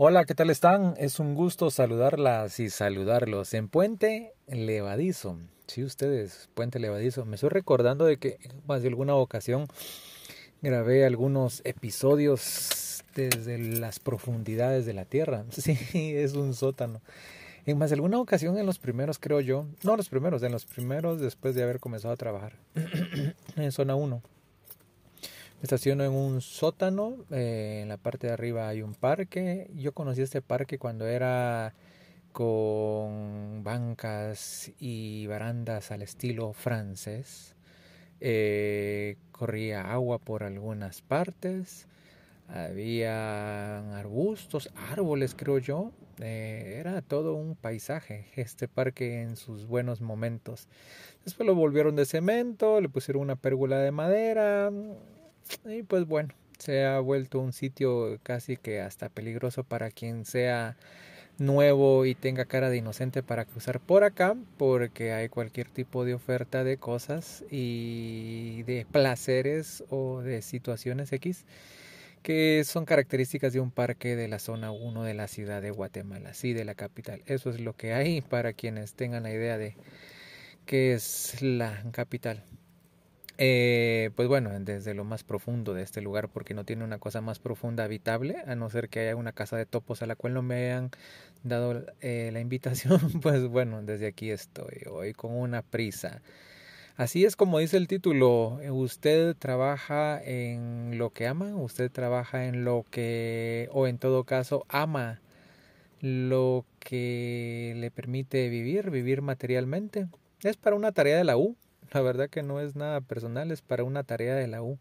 Hola, ¿qué tal están? Es un gusto saludarlas y saludarlos en Puente Levadizo. Sí, ustedes, Puente Levadizo. Me estoy recordando de que más de alguna ocasión grabé algunos episodios desde las profundidades de la tierra. Sí, es un sótano. En más de alguna ocasión, en los primeros, creo yo, no los primeros, en los primeros después de haber comenzado a trabajar en zona 1 me estaciono en un sótano, eh, en la parte de arriba hay un parque. Yo conocí este parque cuando era con bancas y barandas al estilo francés. Eh, corría agua por algunas partes. Había arbustos, árboles creo yo. Eh, era todo un paisaje este parque en sus buenos momentos. Después lo volvieron de cemento, le pusieron una pérgola de madera y pues bueno, se ha vuelto un sitio casi que hasta peligroso para quien sea nuevo y tenga cara de inocente para cruzar por acá porque hay cualquier tipo de oferta de cosas y de placeres o de situaciones X que son características de un parque de la zona 1 de la ciudad de Guatemala, sí, de la capital. Eso es lo que hay para quienes tengan la idea de qué es la capital. Eh, pues bueno, desde lo más profundo de este lugar, porque no tiene una cosa más profunda habitable, a no ser que haya una casa de topos a la cual no me hayan dado eh, la invitación, pues bueno, desde aquí estoy, hoy con una prisa. Así es como dice el título, usted trabaja en lo que ama, usted trabaja en lo que, o en todo caso, ama lo que le permite vivir, vivir materialmente. Es para una tarea de la U, la verdad que no es nada personal, es para una tarea de la U.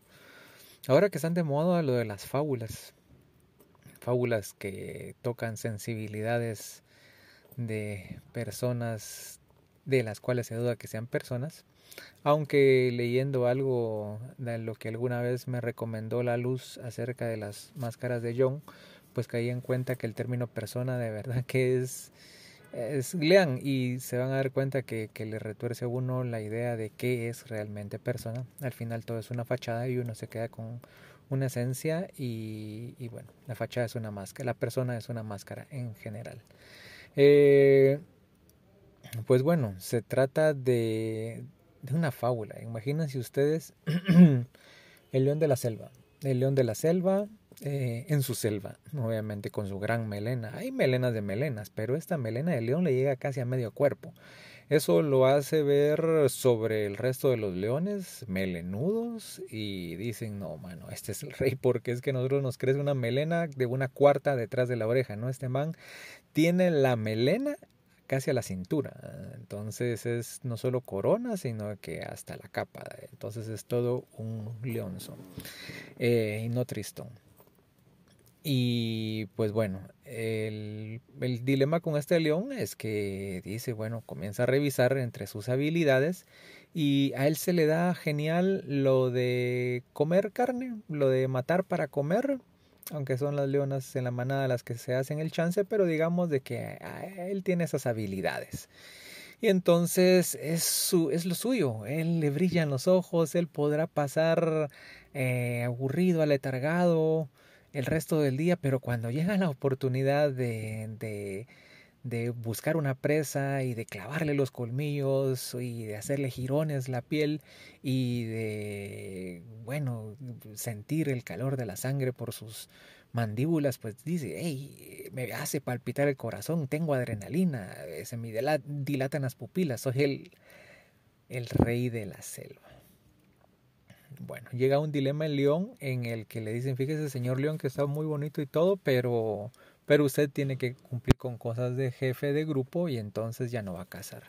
Ahora que están de moda lo de las fábulas, fábulas que tocan sensibilidades de personas de las cuales se duda que sean personas, aunque leyendo algo de lo que alguna vez me recomendó la luz acerca de las máscaras de John, pues caí en cuenta que el término persona de verdad que es lean y se van a dar cuenta que, que, le retuerce a uno la idea de qué es realmente persona. Al final todo es una fachada y uno se queda con una esencia y, y bueno, la fachada es una máscara, la persona es una máscara en general. Eh, pues bueno, se trata de, de una fábula. Imagínense ustedes el león de la selva. El león de la selva eh, en su selva, obviamente con su gran melena. Hay melenas de melenas, pero esta melena de león le llega casi a medio cuerpo. Eso lo hace ver sobre el resto de los leones melenudos y dicen, no, mano, este es el rey porque es que nosotros nos crece una melena de una cuarta detrás de la oreja, ¿no? Este man tiene la melena casi a la cintura. Entonces es no solo corona, sino que hasta la capa. Entonces es todo un leonzo eh, y no tristón. Y pues bueno, el, el, dilema con este león es que dice, bueno, comienza a revisar entre sus habilidades y a él se le da genial lo de comer carne, lo de matar para comer, aunque son las leonas en la manada las que se hacen el chance, pero digamos de que él tiene esas habilidades. Y entonces es, su, es lo suyo, él le brillan los ojos, él podrá pasar eh, aburrido, aletargado, el resto del día, pero cuando llega la oportunidad de, de, de, buscar una presa y de clavarle los colmillos y de hacerle jirones la piel y de, bueno, sentir el calor de la sangre por sus mandíbulas, pues dice, hey, me hace palpitar el corazón, tengo adrenalina, se me dilatan las pupilas, soy el, el rey de la selva. Bueno, llega un dilema en León en el que le dicen, fíjese señor León que está muy bonito y todo, pero, pero usted tiene que cumplir con cosas de jefe de grupo y entonces ya no va a casar.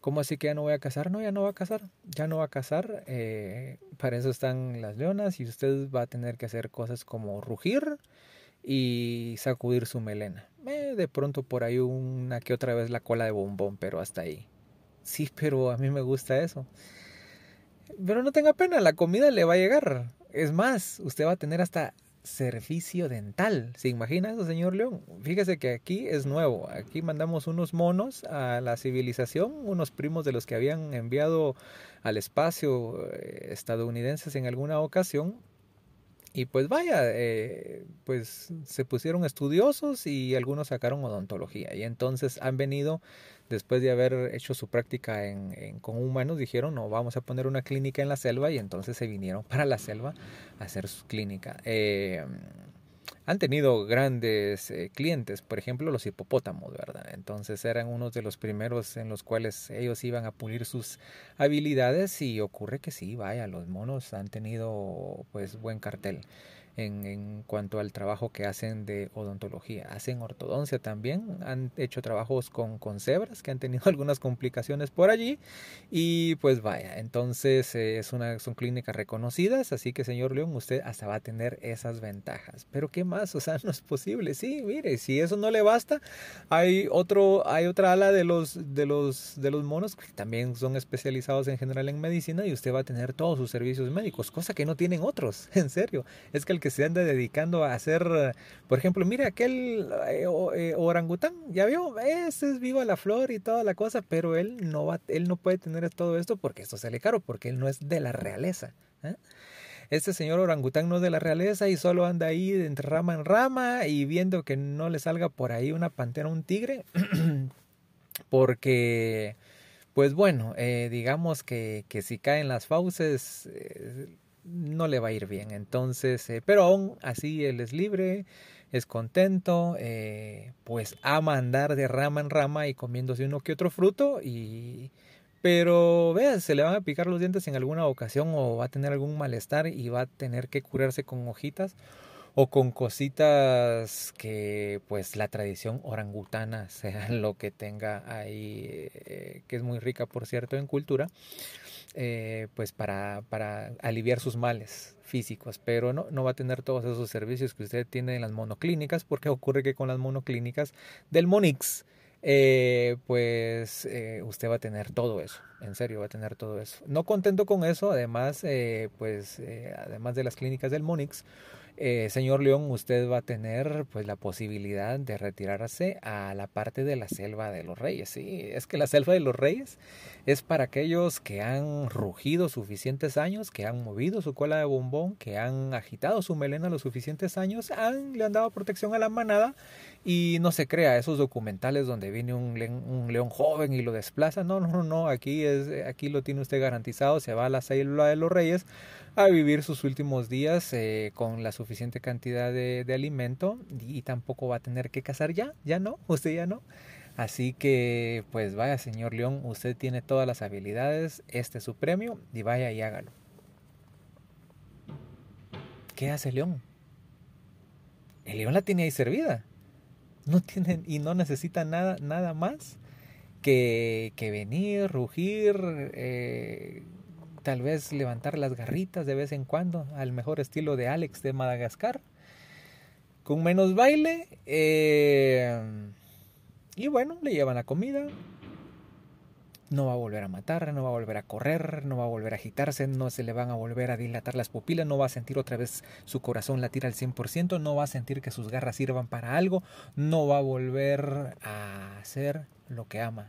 ¿Cómo así que ya no voy a casar? No, ya no va a casar, ya no va a casar. Eh, para eso están las leonas y usted va a tener que hacer cosas como rugir y sacudir su melena. Eh, de pronto por ahí una que otra vez la cola de bombón, pero hasta ahí. Sí, pero a mí me gusta eso. Pero no tenga pena, la comida le va a llegar. Es más, usted va a tener hasta servicio dental. ¿Se imagina eso, señor León? Fíjese que aquí es nuevo. Aquí mandamos unos monos a la civilización, unos primos de los que habían enviado al espacio eh, estadounidenses en alguna ocasión. Y pues vaya, eh, pues se pusieron estudiosos y algunos sacaron odontología. Y entonces han venido, después de haber hecho su práctica en, con humanos, dijeron, no, vamos a poner una clínica en la selva y entonces se vinieron para la selva a hacer su clínica. Eh, han tenido grandes eh, clientes, por ejemplo los hipopótamos, ¿verdad? Entonces eran unos de los primeros en los cuales ellos iban a pulir sus habilidades y ocurre que sí, vaya, los monos han tenido pues buen cartel en, en, cuanto al trabajo que hacen de odontología. Hacen ortodoncia también, han hecho trabajos con, con cebras que han tenido algunas complicaciones por allí y pues vaya, entonces eh, es una, son clínicas reconocidas, así que señor León, usted hasta va a tener esas ventajas. Pero ¿qué más? O sea, no es posible. Sí, mire, si eso no le basta, hay otro, hay otra ala de los, de los, de los monos que también son especializados en general en medicina y usted va a tener todos sus servicios médicos, cosa que no tienen otros, en serio. Es que el que se anda dedicando a hacer, por ejemplo, mire aquel eh, eh, orangután, ya vio, ese es viva la flor y toda la cosa, pero él no va, él no puede tener todo esto porque esto sale caro, porque él no es de la realeza. ¿eh? Este señor orangután no es de la realeza y solo anda ahí de rama en rama y viendo que no le salga por ahí una pantera, un tigre, porque, pues bueno, digamos que, que, si caen las fauces, no le va a ir bien. Entonces, eh, pero aún así él es libre, es contento, eh, pues ama andar de rama en rama y comiéndose uno que otro fruto y... Pero vean, se le van a picar los dientes en alguna ocasión o va a tener algún malestar y va a tener que curarse con hojitas o con cositas que pues la tradición orangutana sea lo que tenga ahí, eh, que es muy rica por cierto en cultura. Eh, pues para, para aliviar sus males físicos, pero no, no va a tener todos esos servicios que usted tiene en las monoclínicas, porque ocurre que con las monoclínicas del Monix, eh, pues usted va a tener todo eso, en serio va a tener todo eso. No contento con eso, además, pues además de las clínicas del Monix, eh, señor León, usted va a tener pues la posibilidad de retirarse a la parte de la selva de los reyes. Sí, es que la selva de los reyes es para aquellos que han rugido suficientes años, que han movido su cola de bombón, que han agitado su melena los suficientes años, han, le han dado protección a la manada y no se crea esos documentales donde viene un león, un león joven y lo desplaza. No, no, no, aquí, es, aquí lo tiene usted garantizado, se va a la selva de los reyes a vivir sus últimos días eh, con la suficiente cantidad de, de, alimento y tampoco va a tener que cazar ya, ya no, usted ya no. Así que, pues vaya, señor León, usted tiene todas las habilidades, este es su premio y vaya y hágalo. ¿Qué hace León? El León la tiene ahí servida. No tiene y no necesita nada, nada más que, que venir, rugir, eh, tal vez levantar las garritas de vez en cuando, al mejor estilo de Alex de Madagascar, con menos baile, eh, y bueno, le llevan la comida, no va a volver a matar, no va a volver a correr, no va a volver a agitarse, no se le van a volver a dilatar las pupilas, no va a sentir otra vez su corazón latir al 100%, no va a sentir que sus garras sirvan para algo, no va a volver a hacer lo que ama,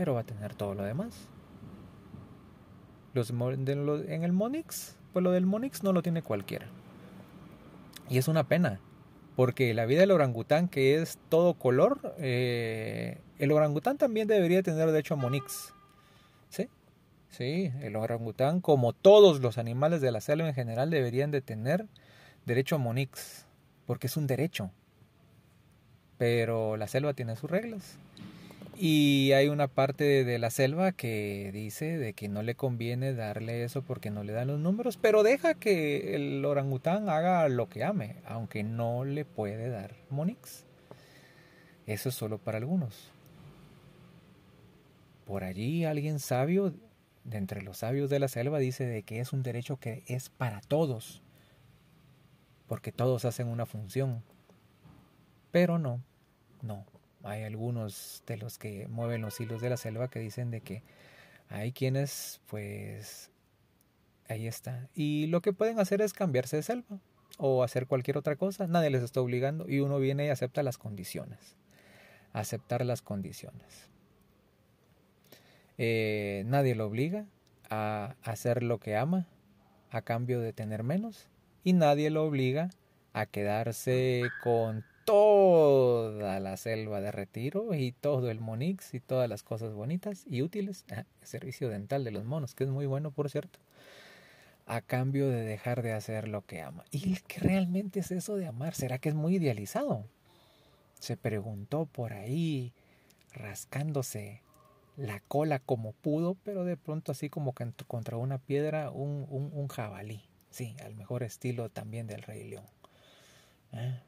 pero va a tener todo lo demás. Los, en el Monix, pues lo del Monix no lo tiene cualquiera. Y es una pena, porque la vida del orangután, que es todo color, eh, el orangután también debería tener derecho a Monix. ¿Sí? Sí, el orangután, como todos los animales de la selva en general, deberían de tener derecho a Monix, porque es un derecho. Pero la selva tiene sus reglas. Y hay una parte de la selva que dice de que no le conviene darle eso porque no le dan los números, pero deja que el orangután haga lo que ame, aunque no le puede dar Monix. Eso es solo para algunos. Por allí alguien sabio, de entre los sabios de la selva, dice de que es un derecho que es para todos, porque todos hacen una función. Pero no, no, hay algunos de los que mueven los hilos de la selva que dicen de que hay quienes pues ahí está. Y lo que pueden hacer es cambiarse de selva o hacer cualquier otra cosa. Nadie les está obligando y uno viene y acepta las condiciones. Aceptar las condiciones. Eh, nadie lo obliga a hacer lo que ama. a cambio de tener menos y nadie lo obliga a quedarse con toda la selva de retiro y todo el Monix y todas las cosas bonitas y útiles. el servicio dental de los monos, que es muy bueno, por cierto. A cambio de dejar de hacer lo que ama. ¿Y qué realmente es eso de amar? ¿Será que es muy idealizado? Se preguntó por ahí, rascándose la cola como pudo, pero de pronto así como que contra una piedra, un, un, jabalí. Sí, al mejor estilo también del Rey León. ¿Eh?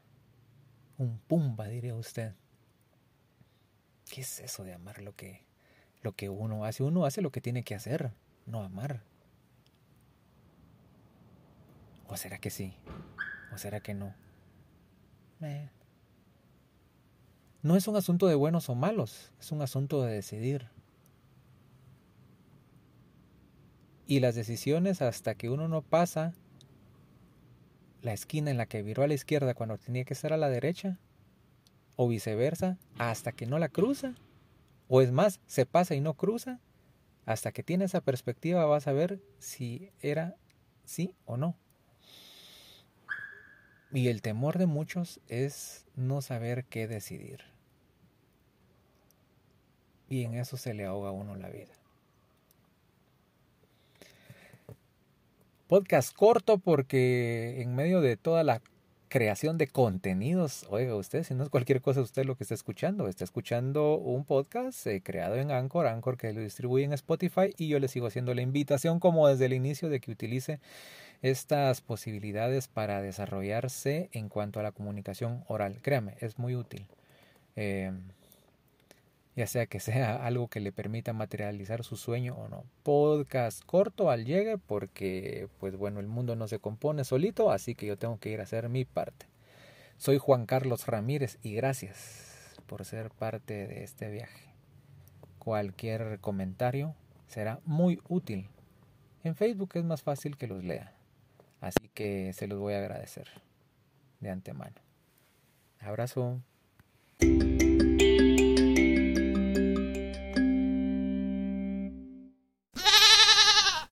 Un pumba, diría usted. ¿Qué es eso de amar lo que, lo que uno hace? Uno hace lo que tiene que hacer, no amar. ¿O será que sí? ¿O será que no? No es un asunto de buenos o malos, es un asunto de decidir. Y las decisiones hasta que uno no pasa la esquina en la que viró a la izquierda cuando tenía que estar a la derecha, o viceversa, hasta que no la cruza, o es más, se pasa y no cruza, hasta que tiene esa perspectiva vas a ver si era sí o no. Y el temor de muchos es no saber qué decidir. Y en eso se le ahoga a uno la vida. Podcast corto porque en medio de toda la creación de contenidos, oiga usted, si no es cualquier cosa usted lo que está escuchando, está escuchando un podcast eh, creado en Anchor, Anchor que lo distribuye en Spotify y yo le sigo haciendo la invitación como desde el inicio de que utilice estas posibilidades para desarrollarse en cuanto a la comunicación oral. Créame, es muy útil. Eh, ya sea que sea algo que le permita materializar su sueño o no. Podcast corto al llegue porque pues bueno, el mundo no se compone solito, así que yo tengo que ir a hacer mi parte. Soy Juan Carlos Ramírez y gracias por ser parte de este viaje. Cualquier comentario será muy útil. En Facebook es más fácil que los lea, así que se los voy a agradecer de antemano. Abrazo.